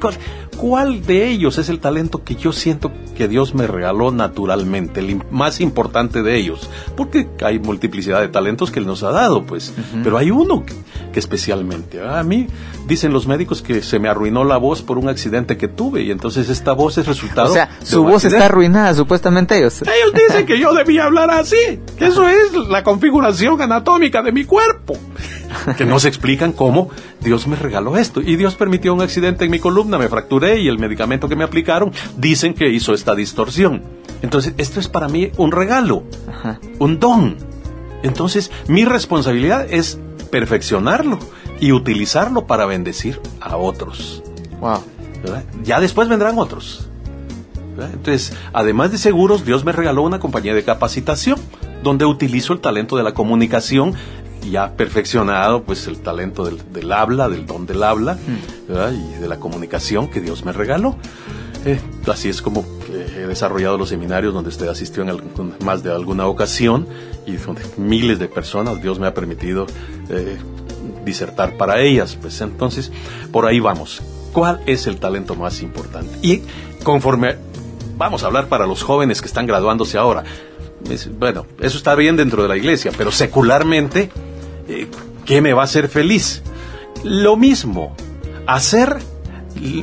Speaker 4: ¿Cuál de ellos es el talento que yo siento que Dios me regaló naturalmente, el más importante de ellos? Porque hay multiplicidad de talentos que Él nos ha dado, pues, pero hay uno que, especialmente. A mí dicen los médicos que se me arruinó la voz por un accidente que tuve y entonces esta voz es resultado.
Speaker 3: O sea, su voz está arruinada, supuestamente ellos.
Speaker 4: Ellos dicen que yo [laughs] debía hablar así, que eso es la configuración anatómica de mi cuerpo. Que no se explican cómo Dios me regaló esto. Y Dios permitió un accidente en mi columna, me fracturé y el medicamento que me aplicaron dicen que hizo esta distorsión. Entonces, esto es para mí un regalo, un don. Entonces, mi responsabilidad es perfeccionarlo y utilizarlo para bendecir a otros.
Speaker 3: Wow.
Speaker 4: Ya después vendrán otros. Entonces, además de seguros, Dios me regaló una compañía de capacitación donde utilizo el talento de la comunicación ya perfeccionado pues el talento del, habla, del don del habla y de la comunicación que Dios me regaló. Eh, así es como he desarrollado los seminarios donde usted asistió en más de alguna ocasión y donde miles de personas Dios me ha permitido eh, disertar para ellas. Pues entonces, por ahí vamos. ¿Cuál es el talento más importante? Y conforme vamos a hablar para los jóvenes que están graduándose ahora, bueno, eso está bien dentro de la iglesia, pero secularmente eh, ¿qué me va a hacer feliz? Lo mismo, hacer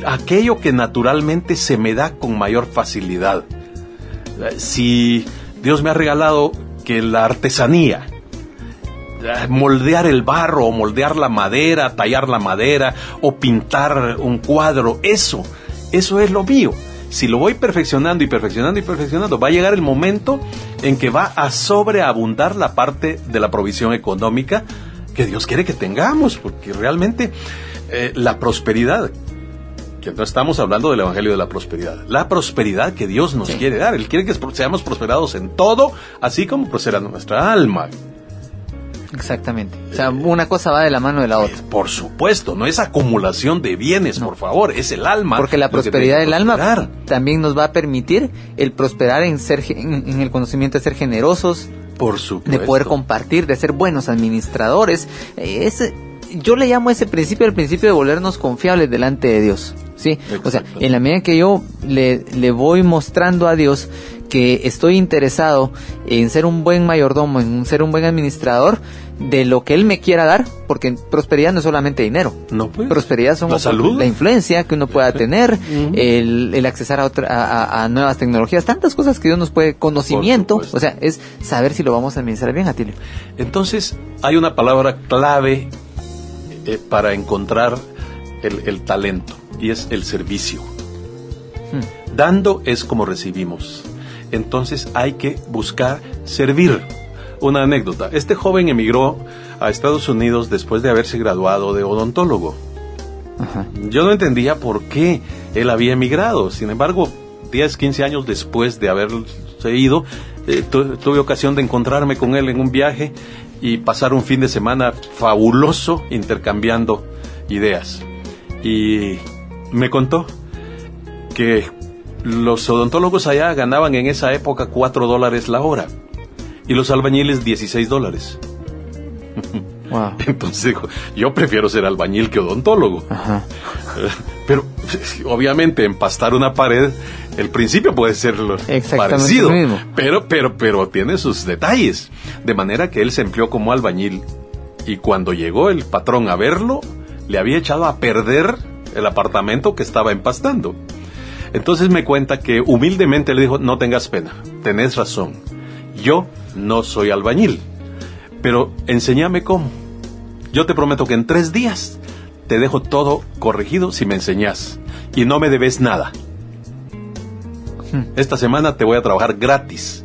Speaker 4: aquello que naturalmente se me da con mayor facilidad. Si Dios me ha regalado que la artesanía, eh, moldear el barro o moldear la madera, tallar la madera o pintar un cuadro. Eso, eso es lo mío. Si lo voy perfeccionando y perfeccionando y perfeccionando, va a llegar el momento en que va a sobreabundar la parte de la provisión económica que Dios quiere que tengamos, porque realmente eh, la prosperidad, que no estamos hablando del Evangelio de la prosperidad, la prosperidad que Dios nos quiere dar, Él quiere que seamos prosperados en todo, así como prospera nuestra alma.
Speaker 3: Exactamente. O sea, una cosa va de la mano de la otra.
Speaker 4: por supuesto, no es acumulación de bienes, por favor, es el alma.
Speaker 3: Porque la prosperidad del alma también nos va a permitir el prosperar en ser en, el conocimiento de ser generosos,
Speaker 4: por supuesto.
Speaker 3: de poder compartir, de ser buenos administradores. Es, yo le llamo ese principio el principio de volvernos confiables delante de Dios. Sí, o sea, en la medida que yo le, le voy mostrando a Dios que estoy interesado en ser un buen mayordomo, en ser un buen administrador de lo que él me quiera dar, porque prosperidad no es solamente dinero.
Speaker 4: No, pues.
Speaker 3: Prosperidad son la, influencia que uno pueda tener, el, el, accesar a, a, nuevas tecnologías, tantas cosas que Dios nos puede, conocimiento, o sea, es saber si lo vamos a administrar bien, Atilio.
Speaker 4: Entonces, hay una palabra clave eh, para encontrar el, el, talento, y es el servicio. Hmm. Dando es como recibimos entonces hay que buscar servir. Una anécdota, este joven emigró a Estados Unidos después de haberse graduado de odontólogo. Yo no entendía por qué él había emigrado, sin embargo, 10, 15 años después de haberse ido, eh, tuve ocasión de encontrarme con él en un viaje y pasar un fin de semana fabuloso intercambiando ideas. Y me contó que los odontólogos allá ganaban en esa época 4 dólares la hora y los albañiles 16 dólares. [laughs] Entonces dijo, yo prefiero ser albañil que odontólogo. [laughs] Pero obviamente empastar una pared, el principio puede ser parecido, pero pero pero tiene sus detalles, de manera que él se empleó como albañil y cuando llegó el patrón a verlo, le había echado a perder el apartamento que estaba empastando. Entonces me cuenta que humildemente le dijo, no tengas pena, tenés razón, yo no soy albañil, pero enséñame cómo. Yo te prometo que en tres días te dejo todo corregido si me enseñas y no me debes nada. Hmm. Esta semana te voy a trabajar gratis,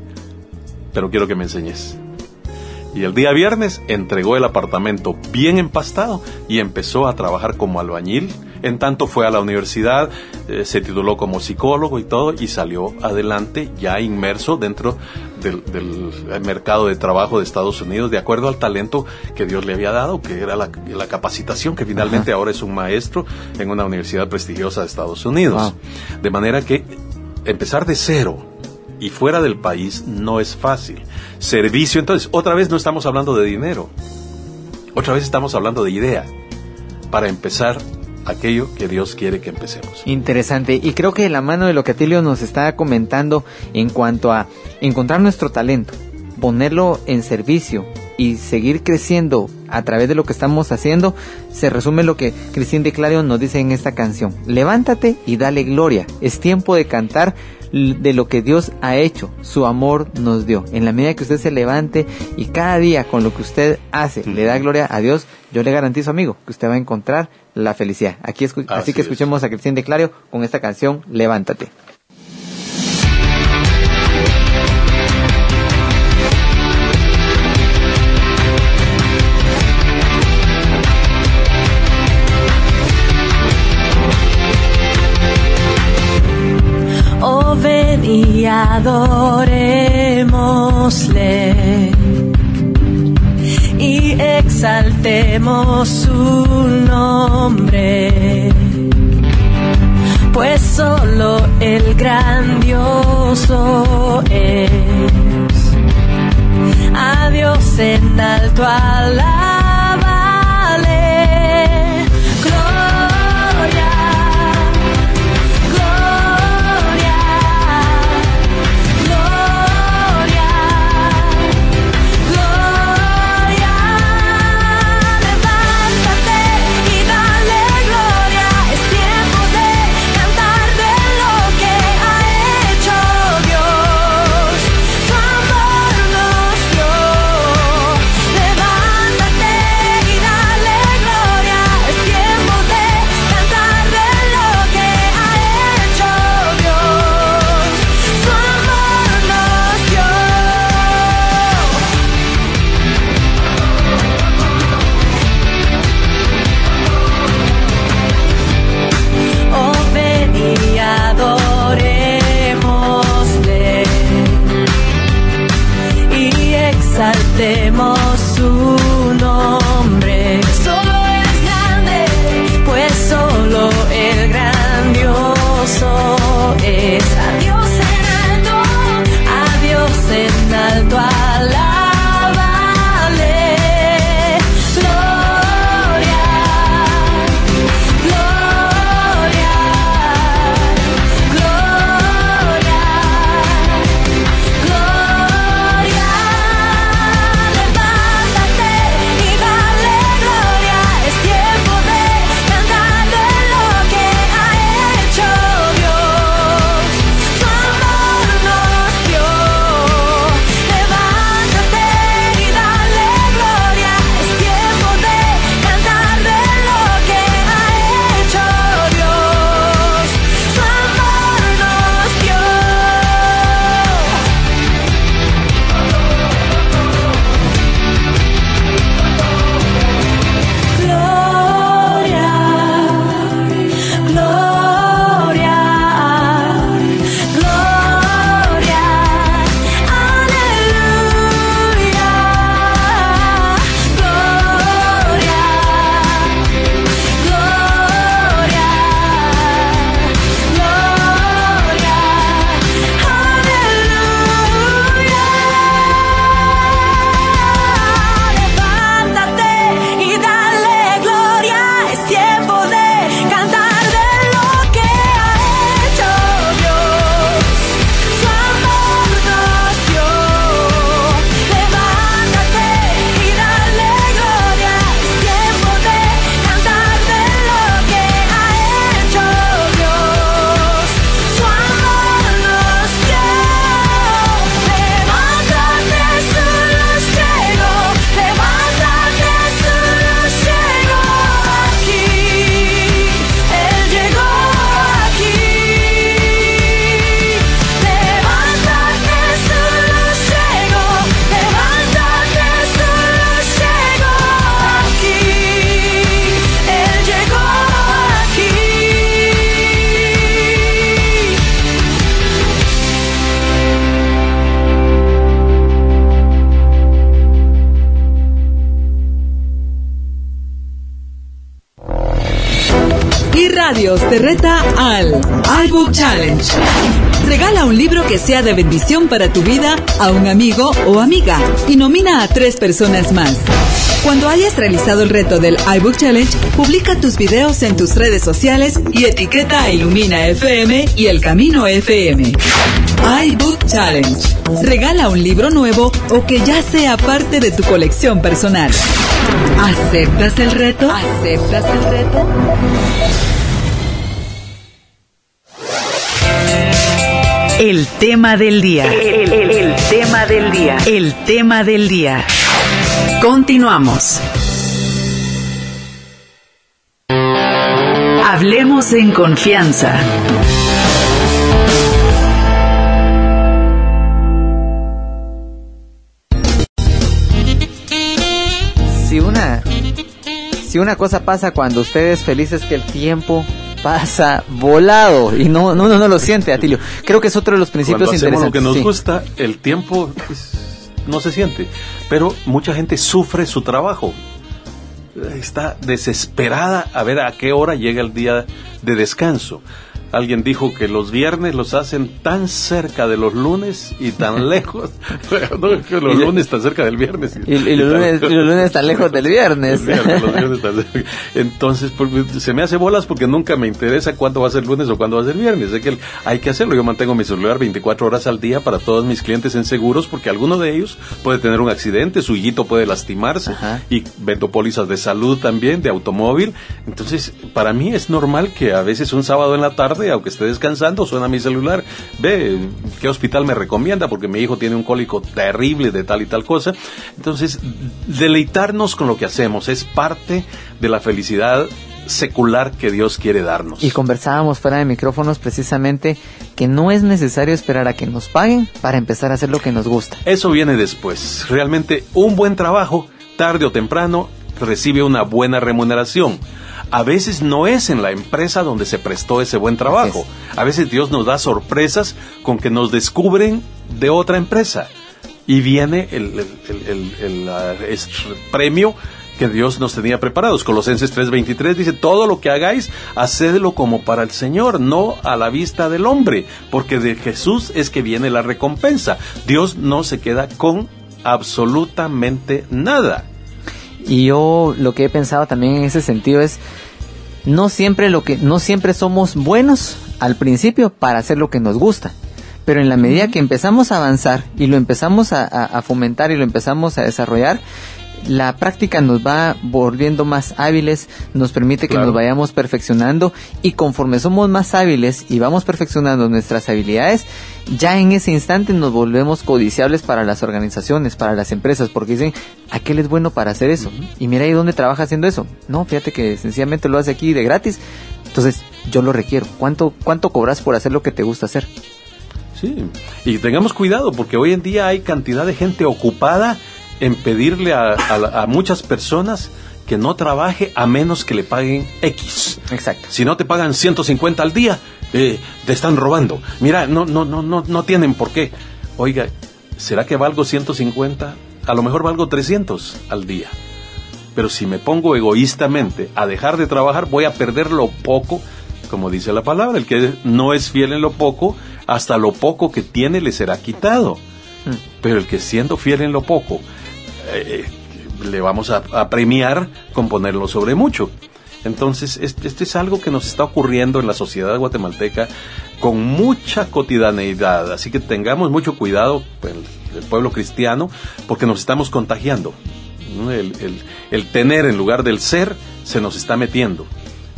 Speaker 4: pero quiero que me enseñes. Y el día viernes entregó el apartamento bien empastado y empezó a trabajar como albañil. En tanto fue a la universidad, eh, se tituló como psicólogo y todo, y salió adelante ya inmerso dentro del, mercado de trabajo de Estados Unidos, de acuerdo al talento que Dios le había dado, que era la, capacitación, que finalmente ahora es un maestro en una universidad prestigiosa de Estados Unidos. De manera que empezar de cero y fuera del país no es fácil. Servicio, entonces, otra vez no estamos hablando de dinero, otra vez estamos hablando de idea. Para empezar aquello que Dios quiere que empecemos.
Speaker 3: Interesante. Y creo que la mano de lo que Atilio nos está comentando en cuanto a encontrar nuestro talento, ponerlo en servicio y seguir creciendo a través de lo que estamos haciendo, se resume lo que Cristín de Clarion nos dice en esta canción. Levántate y dale gloria. Es tiempo de cantar de lo que Dios ha hecho, su amor nos dio. En la medida que usted se levante y cada día con lo que usted hace le da gloria a Dios, yo le garantizo, amigo, que usted va a encontrar la felicidad. Aquí así, que escuchemos a Cristian de Clario con esta canción Levántate.
Speaker 5: Y y exaltemos su nombre. Pues solo el grandioso es. A Dios en alto alá
Speaker 6: arte moderno. Regala un libro que sea de bendición para tu vida a un amigo o amiga y nomina a tres personas más. Cuando hayas realizado el reto del iBook Challenge, publica tus videos en tus redes sociales y etiqueta a Ilumina FM y El Camino FM. iBook Challenge. Regala un libro nuevo o que ya sea parte de tu colección personal. ¿Aceptas el reto? ¿Aceptas el reto?
Speaker 1: El tema del día. El, el- el tema del día. El tema del día. Continuamos. Hablemos en confianza.
Speaker 3: Si una, si una cosa pasa cuando ustedes felices que el tiempo pasa volado y no, no, no, no lo siente, Atilio. Creo que es otro de los principios
Speaker 4: Cuando hacemos lo que
Speaker 3: interesantes.
Speaker 4: nos
Speaker 3: sí.
Speaker 4: gusta, el tiempo no se siente. Pero mucha gente sufre su trabajo. Está desesperada a ver a qué hora llega el día de descanso. Alguien dijo que los viernes los hacen tan cerca de los lunes y tan [laughs] lejos. [laughs] no, que los lunes tan cerca del viernes.
Speaker 3: Y, y los lunes, y [laughs] los lunes tan lejos del viernes.
Speaker 4: Los. Entonces, por- se me hace bolas porque nunca me interesa cuándo va a ser lunes o cuándo va a ser viernes. Que hay que hacerlo. Yo mantengo mi celular 24 horas al día para todos mis clientes en seguros porque alguno de ellos puede tener un accidente, su hijito puede lastimarse
Speaker 3: Ajá.
Speaker 4: y vendo pólizas de salud también, de automóvil. Entonces, para mí es normal que a veces un sábado en la tarde, aunque esté descansando, suena mi celular. Ve, ¿qué hospital me recomienda? Porque mi hijo tiene un cólico terrible de tal y tal cosa. Entonces, deleitarnos con lo que hacemos es parte de la felicidad secular que Dios quiere darnos.
Speaker 3: Y conversábamos fuera de micrófonos precisamente que no es necesario esperar a que nos paguen para empezar a hacer lo que nos gusta.
Speaker 4: Eso viene después. Realmente un buen trabajo, tarde o temprano, recibe una buena remuneración. A veces no es en la empresa donde se prestó ese buen trabajo. A veces Dios nos da sorpresas con que nos descubren de otra empresa. Y viene el, el- el- el- el, es- premio que Dios nos tenía preparados. Colosenses 3:23 dice, todo lo que hagáis, hacedlo como para el Señor, no a la vista del hombre, porque de Jesús es que viene la recompensa. Dios no se queda con absolutamente nada.
Speaker 3: Y yo lo que he pensado también en ese sentido es no siempre lo que no siempre somos buenos al principio para hacer lo que nos gusta. Pero en la medida que empezamos a avanzar y lo empezamos a, a- a fomentar y lo empezamos a desarrollar, la práctica nos va volviendo más hábiles, nos permite que nos vayamos perfeccionando y conforme somos más hábiles y vamos perfeccionando nuestras habilidades, ya en ese instante nos volvemos codiciables para las organizaciones, para las empresas, porque dicen, aquel es bueno para hacer eso. Y mira ahí dónde trabaja haciendo eso. No, fíjate que sencillamente lo hace aquí de gratis. Entonces, yo lo requiero. ¿Cuánto, cuánto cobras por hacer lo que te gusta hacer?
Speaker 4: Sí, y tengamos cuidado porque hoy en día hay cantidad de gente ocupada en pedirle a, a- a muchas personas que no trabaje a menos que le paguen X.
Speaker 3: Exacto.
Speaker 4: Si no te pagan 150 al día, eh, te están robando. Mira, no, no, no, no, no tienen por qué. Oiga, ¿será que valgo 150? A lo mejor valgo 300 al día. Pero si me pongo egoístamente a dejar de trabajar, voy a perder lo poco, como dice la palabra. El que no es fiel en lo poco, hasta lo poco que tiene le será quitado. Pero el que siendo fiel en lo poco, eh, le vamos a, premiar con ponerlo sobre mucho. Entonces, este, este es algo que nos está ocurriendo en la sociedad guatemalteca con mucha cotidianeidad. Así que tengamos mucho cuidado, el, pueblo cristiano, porque nos estamos contagiando. el tener en lugar del ser se nos está metiendo.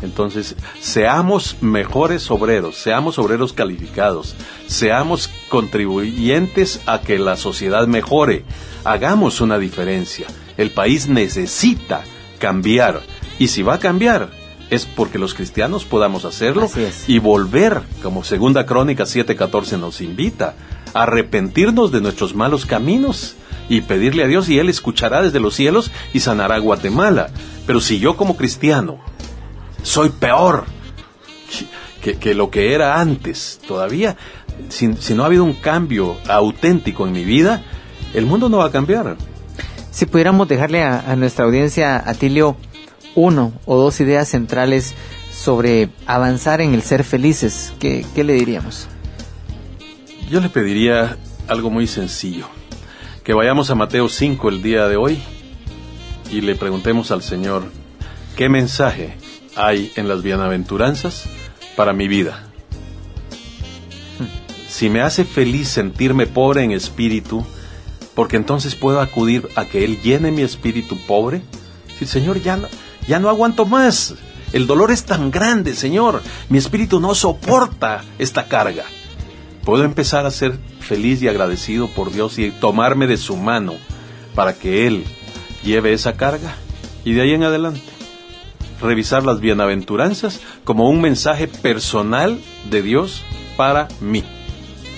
Speaker 4: Entonces, seamos mejores obreros, seamos obreros calificados, seamos contribuyentes a que la sociedad mejore, hagamos una diferencia. El país necesita cambiar y si va a cambiar es porque los cristianos podamos hacerlo y volver, como segunda crónica 7:14 nos invita, a arrepentirnos de nuestros malos caminos y pedirle a Dios y Él escuchará desde los cielos y sanará a Guatemala. Pero si yo como cristiano soy peor que, que lo que era antes, todavía, si, si no ha habido un cambio auténtico en mi vida, el mundo no va a cambiar.
Speaker 3: Si pudiéramos dejarle a, a nuestra audiencia, Atilio, uno o dos ideas centrales sobre avanzar en el ser felices, ¿qué, qué le diríamos?
Speaker 4: Yo le pediría algo muy sencillo. Que vayamos a Mateo 5 el día de hoy y le preguntemos al Señor, ¿qué mensaje hay en las bienaventuranzas para mi vida? Si me hace feliz sentirme pobre en espíritu, porque entonces puedo acudir a que Él llene mi espíritu pobre. Si Señor, ya ya no aguanto más. El dolor es tan grande, Señor. Mi espíritu no soporta esta carga. Puedo empezar a ser feliz y agradecido por Dios y tomarme de su mano para que Él lleve esa carga. Y de ahí en adelante, revisar las bienaventuranzas como un mensaje personal de Dios para mí.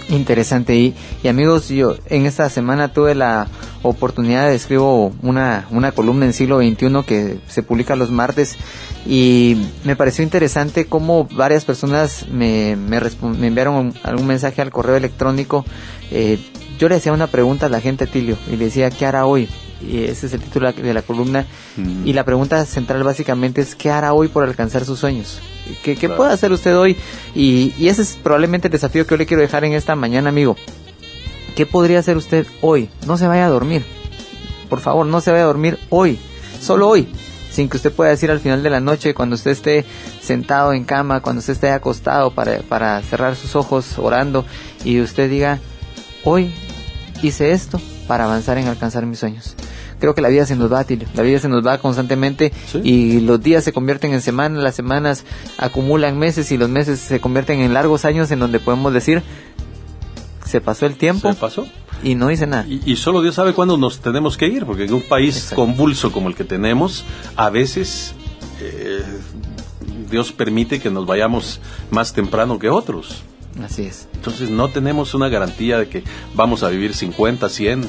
Speaker 3: Interesante. Y, y amigos, yo en esta semana tuve la oportunidad de escribo una, una columna en siglo XXI que se publica los martes y me pareció interesante cómo varias personas me, me, me enviaron algún mensaje al correo electrónico. Eh, yo le hacía una pregunta a la gente, Tilio, y le decía, ¿qué hará hoy? Y ese es el título de la columna.
Speaker 4: Mm.
Speaker 3: Y la pregunta central básicamente es, ¿qué hará hoy por alcanzar sus sueños? ¿Qué, qué
Speaker 4: Claro.
Speaker 3: puede hacer usted hoy? Y, y ese es probablemente el desafío que yo le quiero dejar en esta mañana, amigo. ¿Qué podría hacer usted hoy? No se vaya a dormir. Por favor, no se vaya a dormir hoy. Solo hoy. Sin que usted pueda decir al final de la noche, cuando usted esté sentado en cama, cuando usted esté acostado para, para cerrar sus ojos orando y usted diga, hoy hice esto para avanzar en alcanzar mis sueños. Creo que la vida se nos va, Tilio. La vida se nos va constantemente
Speaker 4: Sí.
Speaker 3: y los días se convierten en semanas, las semanas acumulan meses y los meses se convierten en largos años en donde podemos decir, se pasó el tiempo
Speaker 4: ¿Se pasó?
Speaker 3: y no hice nada.
Speaker 4: Y, y solo Dios sabe cuándo nos tenemos que ir, porque en un país
Speaker 3: Exacto.
Speaker 4: convulso como el que tenemos, a veces eh, Dios permite que nos vayamos más temprano que otros.
Speaker 3: Así es.
Speaker 4: Entonces no tenemos una garantía de que vamos a vivir 50, 100,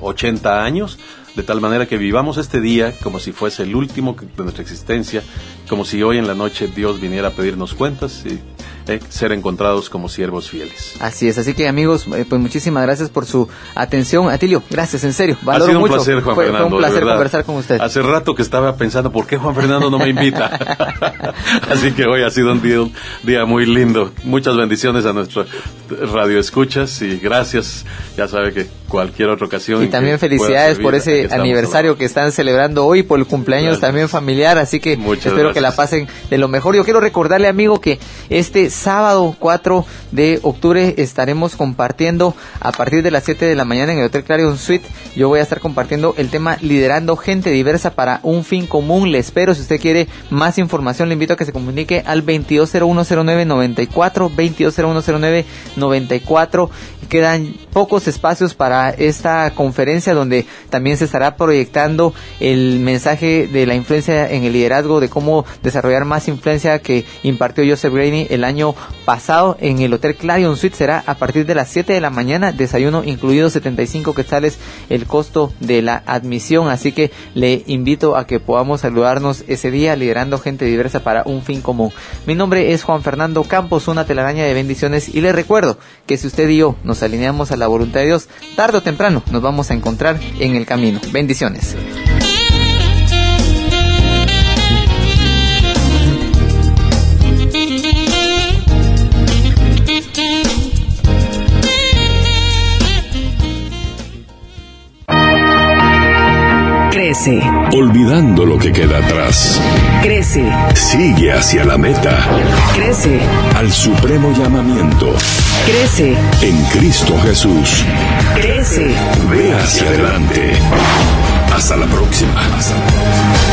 Speaker 4: 80 años, de tal manera que vivamos este día como si fuese el último de nuestra existencia, como si hoy en la noche Dios viniera a pedirnos cuentas y eh, ser encontrados como siervos fieles.
Speaker 3: Así es, así que amigos, eh, pues muchísimas gracias por su atención. Atilio, gracias, en serio, valoro
Speaker 4: ha sido un
Speaker 3: mucho.
Speaker 4: placer, Juan
Speaker 3: fue, fue
Speaker 4: Fernando.
Speaker 3: un
Speaker 4: de
Speaker 3: placer conversar con usted.
Speaker 4: Hace rato que estaba pensando, ¿por qué Juan Fernando no me invita? [laughs] Así que hoy ha sido un día, un día muy lindo. Muchas bendiciones a nuestro radio escuchas y gracias. Ya sabe que cualquier otra ocasión.
Speaker 3: Y también felicidades por ese aniversario que están celebrando hoy, por el cumpleaños
Speaker 4: Gracias.
Speaker 3: también familiar, así que
Speaker 4: Muchas
Speaker 3: espero que la pasen de lo mejor. Yo quiero recordarle, amigo, que este sábado 4 de octubre estaremos compartiendo a partir de las 7 de la mañana en el Hotel Clarion Suite. Yo voy a estar compartiendo el tema liderando gente diversa para un fin común. Le espero, si usted quiere más información, le invito a que se comunique al 22010994, 22010994. Quedan pocos espacios esta conferencia donde también se estará proyectando el mensaje de la influencia en el liderazgo, de cómo desarrollar más influencia que impartió Joseph Graney el año pasado en el Hotel Clarion Suite. Será a partir de las 7 de la mañana, desayuno incluido 75 quetzales el costo de la admisión. Así que le invito a que podamos saludarnos ese día liderando gente diversa para un fin común. Mi nombre es Juan Fernando Campos, una telaraña de bendiciones y le recuerdo que si usted y yo nos alineamos a la voluntad de Dios, tarde o temprano nos vamos a encontrar en el camino. Bendiciones.
Speaker 1: Crece,
Speaker 7: olvidando lo que queda atrás.
Speaker 1: crece,
Speaker 7: Sigue hacia la meta,
Speaker 1: crece,
Speaker 7: al supremo llamamiento.
Speaker 1: crece,
Speaker 7: En Cristo Jesús.
Speaker 1: crece.
Speaker 7: Ve hacia adelante. Hasta la próxima. Hasta la próxima.